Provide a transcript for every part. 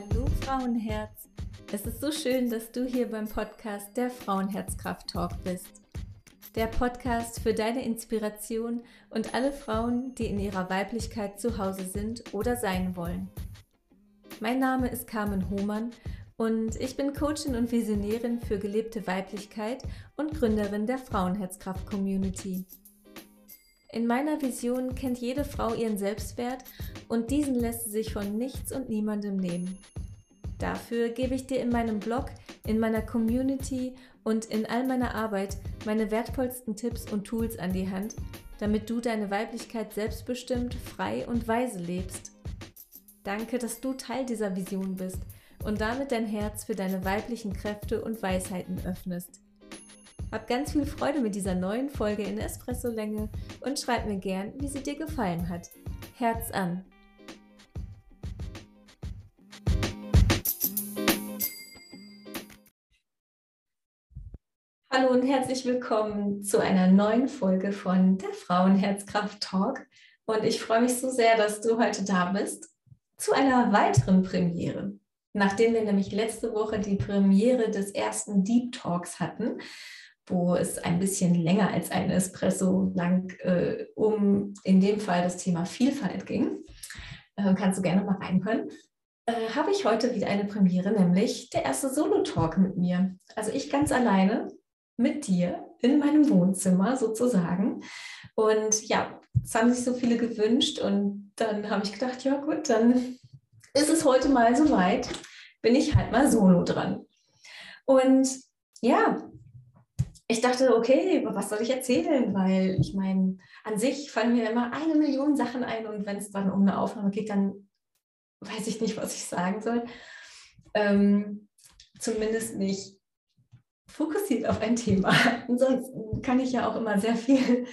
Hallo Frauenherz. Es ist so schön, dass du hier beim Podcast der Frauenherzkraft Talk bist. Der Podcast für deine Inspiration und alle Frauen, die in ihrer Weiblichkeit zu Hause sind oder sein wollen. Mein Name ist Carmen Hohmann und ich bin Coachin und Visionärin für gelebte Weiblichkeit und Gründerin der Frauenherzkraft Community. In meiner Vision kennt jede Frau ihren Selbstwert und diesen lässt sie sich von nichts und niemandem nehmen. Dafür gebe ich dir in meinem Blog, in meiner Community und in all meiner Arbeit meine wertvollsten Tipps und Tools an die Hand, damit du deine Weiblichkeit selbstbestimmt, frei und weise lebst. Danke, dass du Teil dieser Vision bist und damit dein Herz für deine weiblichen Kräfte und Weisheiten öffnest. Hab ganz viel Freude mit dieser neuen Folge in Espresso-Länge und schreib mir gern, wie sie dir gefallen hat. Herz an! Hallo und herzlich willkommen zu einer neuen Folge von der Frauenherzkraft Talk. Und ich freue mich so sehr, dass du heute da bist zu einer weiteren Premiere. Nachdem wir nämlich letzte Woche die Premiere des ersten Deep Talks hatten, wo es ein bisschen länger als ein Espresso lang äh, um in dem Fall das Thema Vielfalt ging. Äh, kannst du gerne mal reinhören. Äh, habe ich heute wieder eine Premiere, nämlich der erste Solo-Talk mit mir. Also ich ganz alleine mit dir in meinem Wohnzimmer sozusagen. Und ja, es haben sich so viele gewünscht und dann habe ich gedacht, ja gut, dann ist es heute mal soweit, bin ich halt mal solo dran. Und ja, ich dachte, okay, was soll ich erzählen? Weil ich meine, an sich fallen mir immer eine Million Sachen ein und wenn es dann um eine Aufnahme geht, dann weiß ich nicht, was ich sagen soll. Ähm, zumindest nicht fokussiert auf ein Thema. Ansonsten kann ich ja auch immer sehr viel,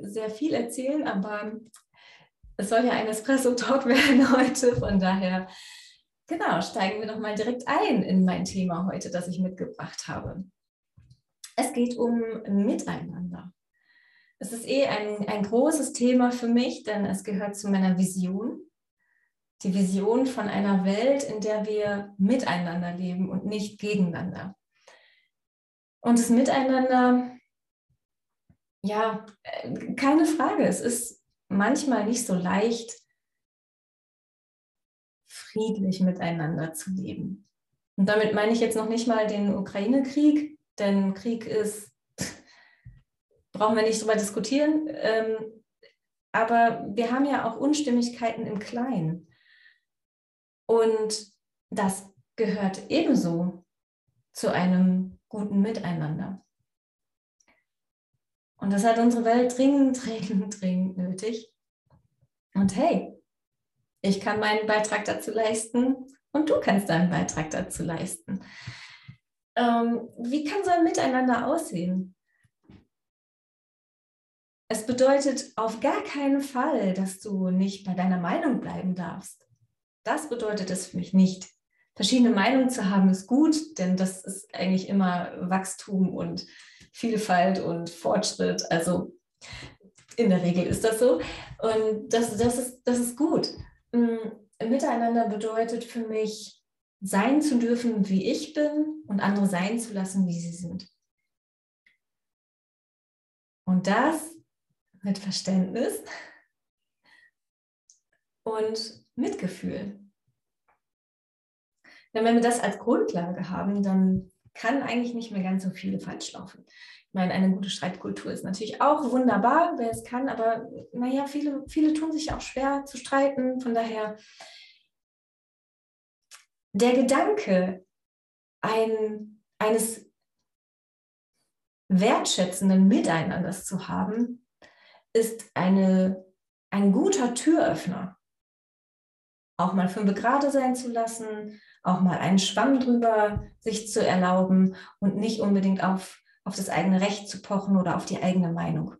sehr viel erzählen, aber es soll ja ein Espresso-Talk werden heute. Von daher, genau, steigen wir doch mal direkt ein in mein Thema heute, das ich mitgebracht habe. Es geht um Miteinander. Es ist eh ein, ein großes Thema für mich, denn es gehört zu meiner Vision. Die Vision von einer Welt, in der wir miteinander leben und nicht gegeneinander. Und das Miteinander, ja, keine Frage, es ist manchmal nicht so leicht, friedlich miteinander zu leben. Und damit meine ich jetzt noch nicht mal den Ukraine-Krieg, denn Krieg ist, brauchen wir nicht drüber diskutieren. Ähm, aber wir haben ja auch Unstimmigkeiten im Kleinen. Und das gehört ebenso zu einem guten Miteinander. Und das hat unsere Welt dringend, dringend, dringend nötig. Und hey, ich kann meinen Beitrag dazu leisten und du kannst deinen Beitrag dazu leisten. Ähm, wie kann so ein Miteinander aussehen? Es bedeutet auf gar keinen Fall, dass du nicht bei deiner Meinung bleiben darfst. Das bedeutet es für mich nicht. Verschiedene Meinungen zu haben ist gut, denn das ist eigentlich immer Wachstum und Vielfalt und Fortschritt. Also in der Regel ist das so. Und das, das, ist, das ist gut. Mm, Miteinander bedeutet für mich, sein zu dürfen, wie ich bin und andere sein zu lassen, wie sie sind. Und das mit Verständnis und Mitgefühl. Denn wenn wir das als Grundlage haben, dann kann eigentlich nicht mehr ganz so viele falsch laufen. Ich meine, eine gute Streitkultur ist natürlich auch wunderbar, wer es kann, aber naja, viele, viele tun sich auch schwer zu streiten. Von daher der Gedanke ein, eines wertschätzenden Miteinanders zu haben, ist eine, ein guter Türöffner. Auch mal fünf Grade sein zu lassen, auch mal einen Schwamm drüber sich zu erlauben und nicht unbedingt auf, auf das eigene Recht zu pochen oder auf die eigene Meinung.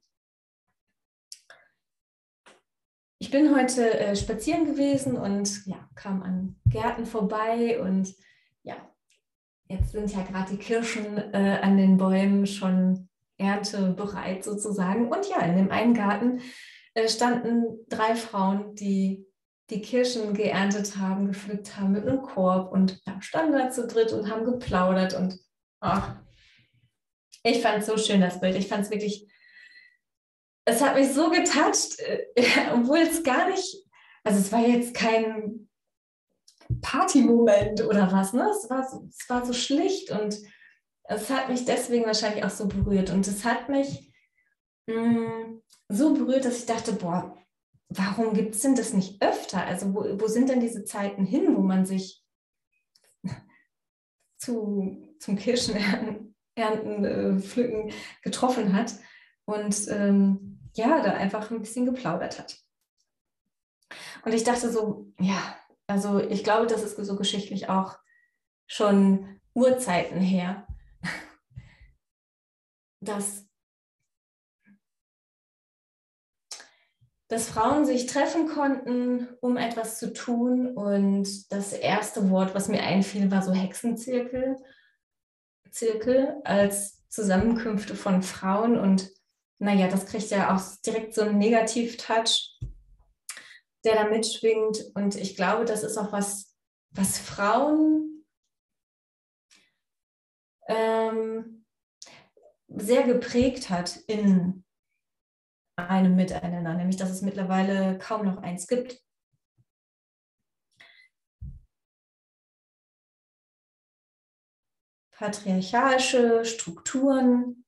Ich bin heute äh, spazieren gewesen und ja, kam an Gärten vorbei und ja, jetzt sind ja gerade die Kirschen äh, an den Bäumen schon erntebereit sozusagen. Und ja, in dem einen Garten äh, standen drei Frauen, die die Kirschen geerntet haben, gepflückt haben mit einem Korb und ja, standen da zu dritt und haben geplaudert und ach, ich fand es so schön, das Bild. Ich fand es wirklich, es hat mich so getatscht, äh, obwohl es gar nicht, also es war jetzt kein Partymoment oder was, ne? Es war, so, es war so schlicht und es hat mich deswegen wahrscheinlich auch so berührt. Und es hat mich mh, mm, so berührt, dass ich dachte, boah, warum gibt es denn das nicht öfter? Also wo, wo sind denn diese Zeiten hin, wo man sich zu, zum Kirschenernten, Ernten, äh, Pflücken getroffen hat und ähm, ja, da einfach ein bisschen geplaudert hat. Und ich dachte so, ja, also ich glaube, das ist so geschichtlich auch schon Urzeiten her, dass dass Frauen sich treffen konnten, um etwas zu tun. Und das erste Wort, was mir einfiel, war so Hexenzirkel, Zirkel als Zusammenkünfte von Frauen. Und naja, das kriegt ja auch direkt so einen Negativ-Touch, der da mitschwingt. Und ich glaube, das ist auch was, was Frauen ähm, sehr geprägt hat in einem Miteinander, nämlich dass es mittlerweile kaum noch eins gibt. Patriarchalische Strukturen,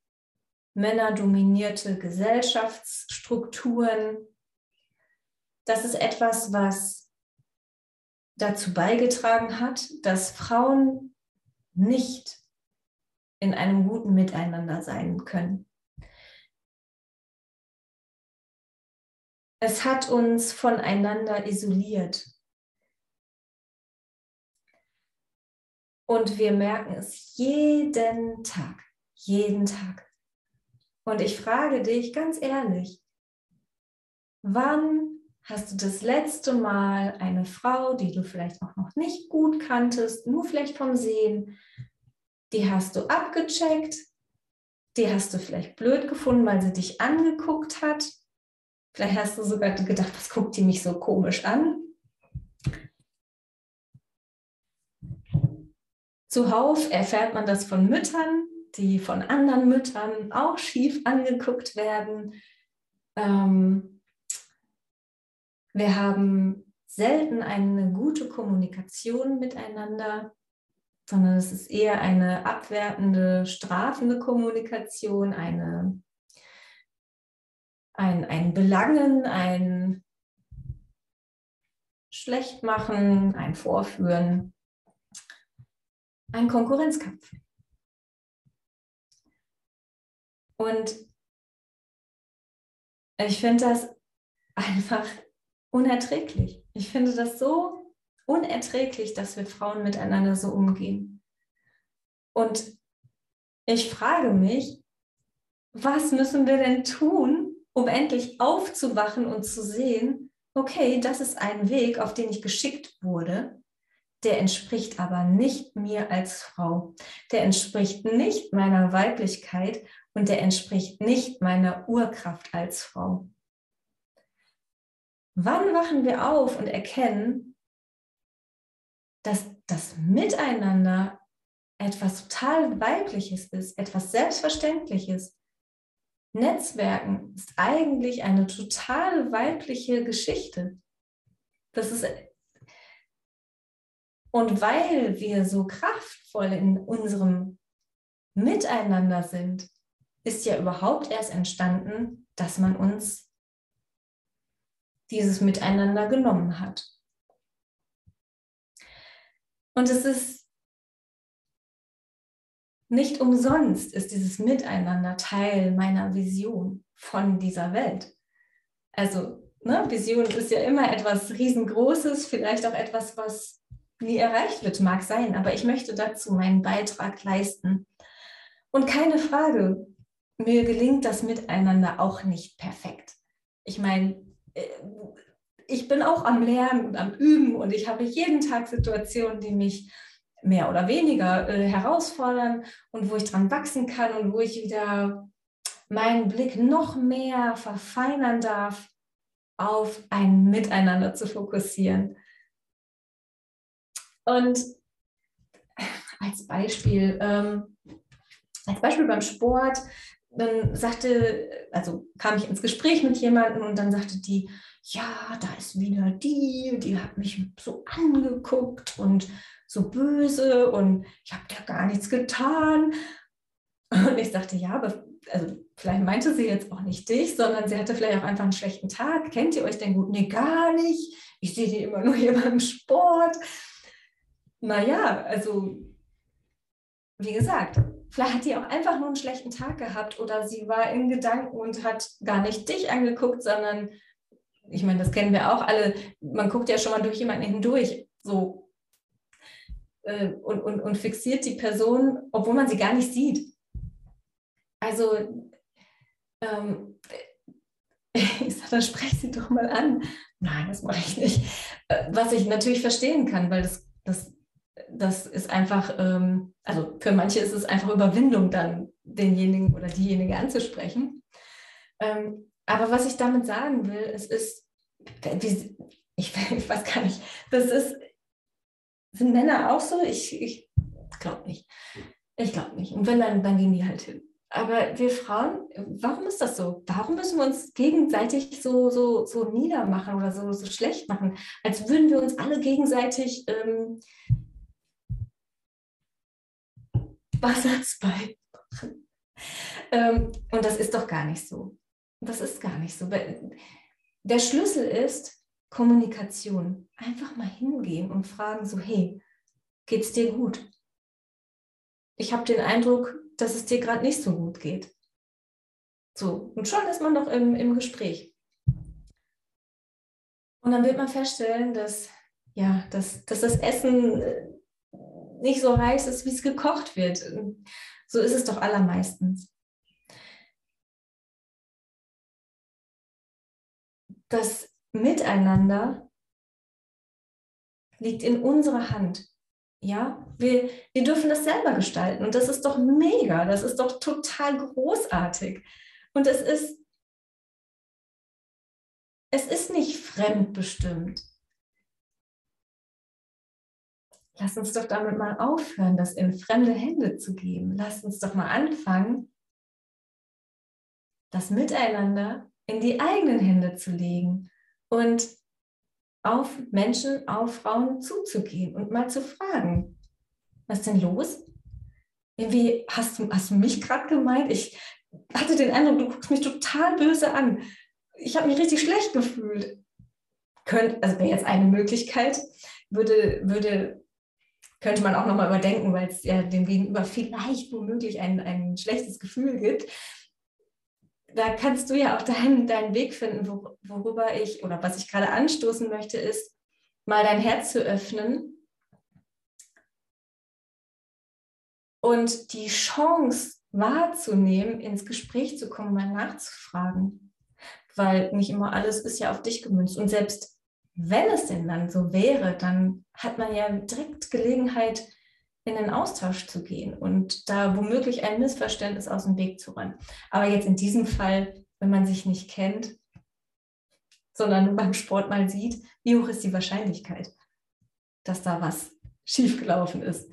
männerdominierte Gesellschaftsstrukturen, das ist etwas, was dazu beigetragen hat, dass Frauen nicht in einem guten Miteinander sein können. Es hat uns voneinander isoliert. Und wir merken es jeden Tag, jeden Tag. Und ich frage dich ganz ehrlich, wann hast du das letzte Mal eine Frau, die du vielleicht auch noch nicht gut kanntest, nur vielleicht vom Sehen, die hast du abgecheckt, die hast du vielleicht blöd gefunden, weil sie dich angeguckt hat Vielleicht hast du sogar gedacht, was guckt die mich so komisch an? Zuhauf erfährt man das von Müttern, die von anderen Müttern auch schief angeguckt werden. Ähm, wir haben selten eine gute Kommunikation miteinander, sondern es ist eher eine abwertende, strafende Kommunikation, eine ein, ein Belangen, ein Schlechtmachen, ein Vorführen, ein Konkurrenzkampf. Und ich finde das einfach unerträglich. Ich finde das so unerträglich, dass wir Frauen miteinander so umgehen. Und ich frage mich, was müssen wir denn tun, um endlich aufzuwachen und zu sehen, okay, das ist ein Weg, auf den ich geschickt wurde, der entspricht aber nicht mir als Frau. Der entspricht nicht meiner Weiblichkeit und der entspricht nicht meiner Urkraft als Frau. Wann wachen wir auf und erkennen, dass das Miteinander etwas total Weibliches ist, etwas Selbstverständliches, Netzwerken ist eigentlich eine total weibliche Geschichte. Das ist und weil wir so kraftvoll in unserem Miteinander sind, ist ja überhaupt erst entstanden, dass man uns dieses Miteinander genommen hat. Und es ist nicht umsonst ist dieses Miteinander Teil meiner Vision von dieser Welt. Also ne, Vision ist ja immer etwas Riesengroßes, vielleicht auch etwas, was nie erreicht wird, mag sein, aber ich möchte dazu meinen Beitrag leisten. Und keine Frage, mir gelingt das Miteinander auch nicht perfekt. Ich meine, äh, ich bin auch am Lernen und am Üben und ich habe jeden Tag Situationen, die mich mehr oder weniger äh, herausfordern und wo ich dran wachsen kann und wo ich wieder meinen Blick noch mehr verfeinern darf auf ein Miteinander zu fokussieren. Und als Beispiel, ähm, als Beispiel beim Sport, dann sagte, also kam ich ins Gespräch mit jemandem und dann sagte die, ja, da ist wieder die, die hat mich so angeguckt und so böse und ich habe da gar nichts getan. Und ich sagte, ja, aber also vielleicht meinte sie jetzt auch nicht dich, sondern sie hatte vielleicht auch einfach einen schlechten Tag. Kennt ihr euch denn gut? Nee, gar nicht. Ich sehe die immer nur hier beim Sport. Naja, also wie gesagt, vielleicht hat die auch einfach nur einen schlechten Tag gehabt oder sie war in Gedanken und hat gar nicht dich angeguckt, sondern ich meine, das kennen wir auch alle. Man guckt ja schon mal durch jemanden hindurch, so äh, und, und, und fixiert die Person, obwohl man sie gar nicht sieht. Also, ähm, ich sage, dann sprech sie doch mal an. Nein, das mache ich nicht. Äh, was ich natürlich verstehen kann, weil das, das, das ist einfach, ähm, also für manche ist es einfach Überwindung, dann denjenigen oder diejenige anzusprechen. Ähm, aber was ich damit sagen will, es ist, ich, ich weiß gar nicht, das ist, sind Männer auch so? Ich, ich glaube nicht. Ich glaube nicht. Und wenn, dann, dann gehen die halt hin. Aber wir Frauen, warum ist das so? Warum müssen wir uns gegenseitig so, so, so niedermachen oder so, so schlecht machen? Als würden wir uns alle gegenseitig ähm, Wassersbein machen. Ähm, und das ist doch gar nicht so. Das ist gar nicht so. Der Schlüssel ist Kommunikation. Einfach mal hingehen und fragen so, hey, geht's dir gut? Ich habe den Eindruck, dass es dir gerade nicht so gut geht. So, und schon ist man doch im, im Gespräch. Und dann wird man feststellen, dass, ja, dass, dass das Essen äh, nicht so heiß ist, wie es gekocht wird. So ist es doch allermeistens. Das Miteinander liegt in unserer Hand. Ja, wir, wir dürfen das selber gestalten und das ist doch mega, das ist doch total großartig. Und es ist, es ist nicht fremdbestimmt. Lass uns doch damit mal aufhören, das in fremde Hände zu geben. Lass uns doch mal anfangen, das Miteinander in die eigenen Hände zu legen und auf Menschen, auf Frauen zuzugehen und mal zu fragen, was ist denn los? Irgendwie hast du, hast du mich gerade gemeint? Ich hatte den Eindruck, du guckst mich total böse an. Ich habe mich richtig schlecht gefühlt. Könnt, also wäre jetzt eine Möglichkeit, würde, würde, könnte man auch nochmal überdenken, weil es ja dem Gegenüber vielleicht womöglich ein, ein schlechtes Gefühl gibt da kannst du ja auch deinen, deinen Weg finden, wo, worüber ich oder was ich gerade anstoßen möchte, ist, mal dein Herz zu öffnen und die Chance wahrzunehmen, ins Gespräch zu kommen, mal nachzufragen. Weil nicht immer alles ist ja auf dich gemünzt. Und selbst wenn es denn dann so wäre, dann hat man ja direkt Gelegenheit, in den Austausch zu gehen und da womöglich ein Missverständnis aus dem Weg zu räumen. Aber jetzt in diesem Fall, wenn man sich nicht kennt, sondern beim Sport mal sieht, wie hoch ist die Wahrscheinlichkeit, dass da was schiefgelaufen ist?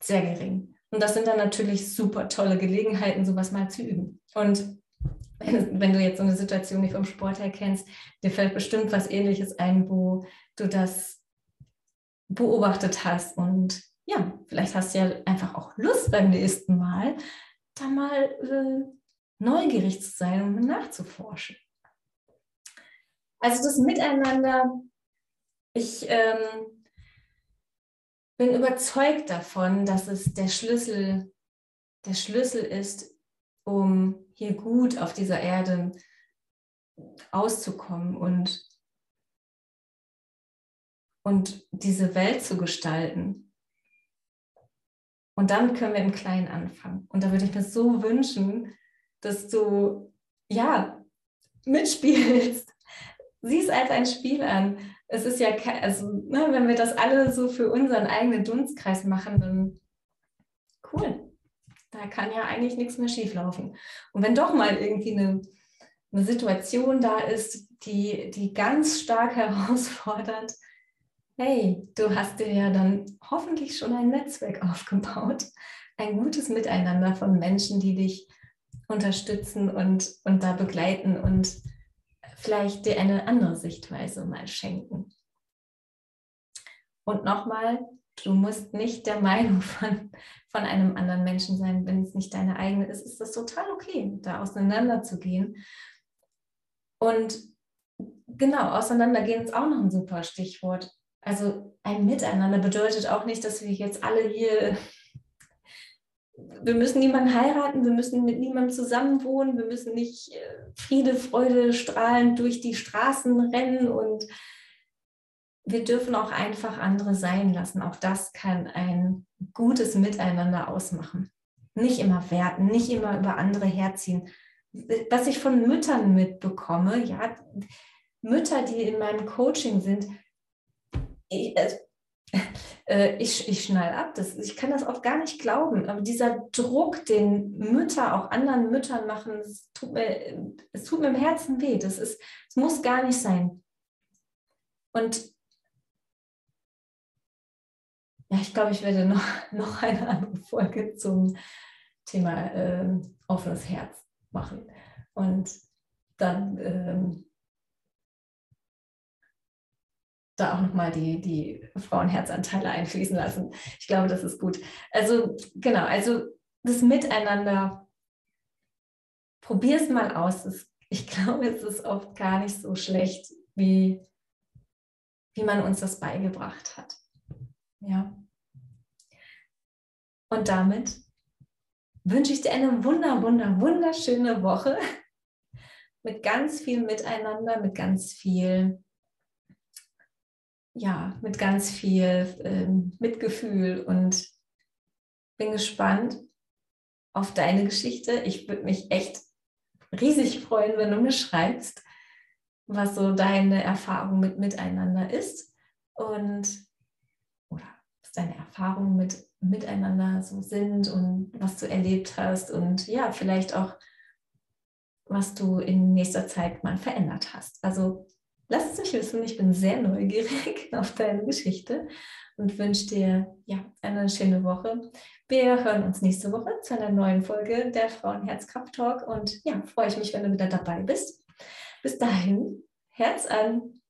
Sehr gering. Und das sind dann natürlich super tolle Gelegenheiten, sowas mal zu üben. Und wenn, du jetzt so eine Situation nicht vom Sport her kennst, dir fällt bestimmt was Ähnliches ein, wo du das beobachtet hast und ja, vielleicht hast du ja einfach auch Lust beim nächsten Mal, da mal äh, neugierig zu sein und nachzuforschen. Also das Miteinander, ich ähm, bin überzeugt davon, dass es der Schlüssel, der Schlüssel ist, um hier gut auf dieser Erde auszukommen und, und diese Welt zu gestalten. Und dann können wir im Kleinen anfangen. Und da würde ich mir so wünschen, dass du ja mitspielst. Sieh es als ein Spiel an. Es ist ja, also, ne, wenn wir das alle so für unseren eigenen Dunstkreis machen, dann cool. Da kann ja eigentlich nichts mehr schieflaufen. Und wenn doch mal irgendwie eine, eine Situation da ist, die, die ganz stark herausfordert, hey, du hast dir ja dann hoffentlich schon ein Netzwerk aufgebaut, ein gutes Miteinander von Menschen, die dich unterstützen und, und da begleiten und vielleicht dir eine andere Sichtweise mal schenken. Und nochmal, du musst nicht der Meinung von, von einem anderen Menschen sein, wenn es nicht deine eigene ist, ist das total okay, da auseinanderzugehen. Und genau, auseinandergehen ist auch noch ein super Stichwort. Also ein Miteinander bedeutet auch nicht, dass wir jetzt alle hier, wir müssen niemanden heiraten, wir müssen mit niemandem zusammenwohnen, wir müssen nicht äh, Friede, Freude strahlend durch die Straßen rennen und wir dürfen auch einfach andere sein lassen. Auch das kann ein gutes Miteinander ausmachen. Nicht immer werten, nicht immer über andere herziehen. Was ich von Müttern mitbekomme, ja, Mütter, die in meinem Coaching sind, ich, äh, ich, ich schnall ab. Das, ich kann das auch gar nicht glauben. Aber dieser Druck, den Mütter auch anderen Müttern machen, es tut mir, tut mir im Herzen weh. Das ist, es muss gar nicht sein. Und ja, ich glaube, ich werde noch, noch eine andere Folge zum Thema äh, offenes Herz machen. Und dann ähm, da auch nochmal die, die Frauenherzanteile einfließen lassen. Ich glaube, das ist gut. Also genau, also das Miteinander, probier es mal aus. ich glaube, es ist oft gar nicht so schlecht, wie, wie man uns das beigebracht hat. Ja. Und damit wünsche ich dir eine wunder, wunder, wunderschöne Woche mit ganz viel Miteinander, mit ganz viel, ja, mit ganz viel ähm, Mitgefühl und bin gespannt auf deine Geschichte. Ich würde mich echt riesig freuen, wenn du mir schreibst, was so deine Erfahrung mit Miteinander ist und deine Erfahrung mit miteinander so sind und was du erlebt hast und ja, vielleicht auch, was du in nächster Zeit mal verändert hast. Also lass es mich wissen, ich bin sehr neugierig auf deine Geschichte und wünsche dir ja, eine schöne Woche. Wir hören uns nächste Woche zu einer neuen Folge der Frauenherzkraft Talk und ja, freue ich mich, wenn du wieder dabei bist. Bis dahin, Herz an!